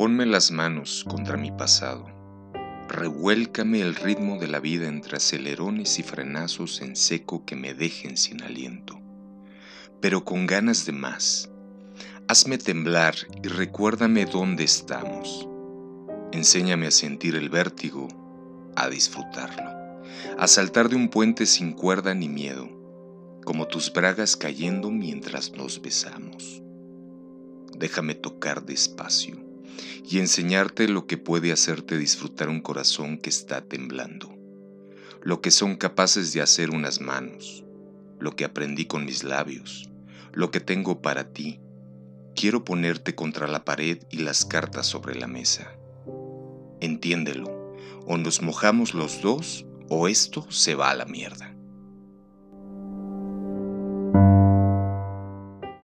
Ponme las manos contra mi pasado. Revuélcame el ritmo de la vida entre acelerones y frenazos en seco que me dejen sin aliento, pero con ganas de más. Hazme temblar y recuérdame dónde estamos. Enséñame a sentir el vértigo, a disfrutarlo, a saltar de un puente sin cuerda ni miedo, como tus bragas cayendo mientras nos besamos. Déjame tocar despacio y enseñarte lo que puede hacerte disfrutar un corazón que está temblando, lo que son capaces de hacer unas manos, lo que aprendí con mis labios, lo que tengo para ti. Quiero ponerte contra la pared y las cartas sobre la mesa. Entiéndelo, o nos mojamos los dos o esto se va a la mierda.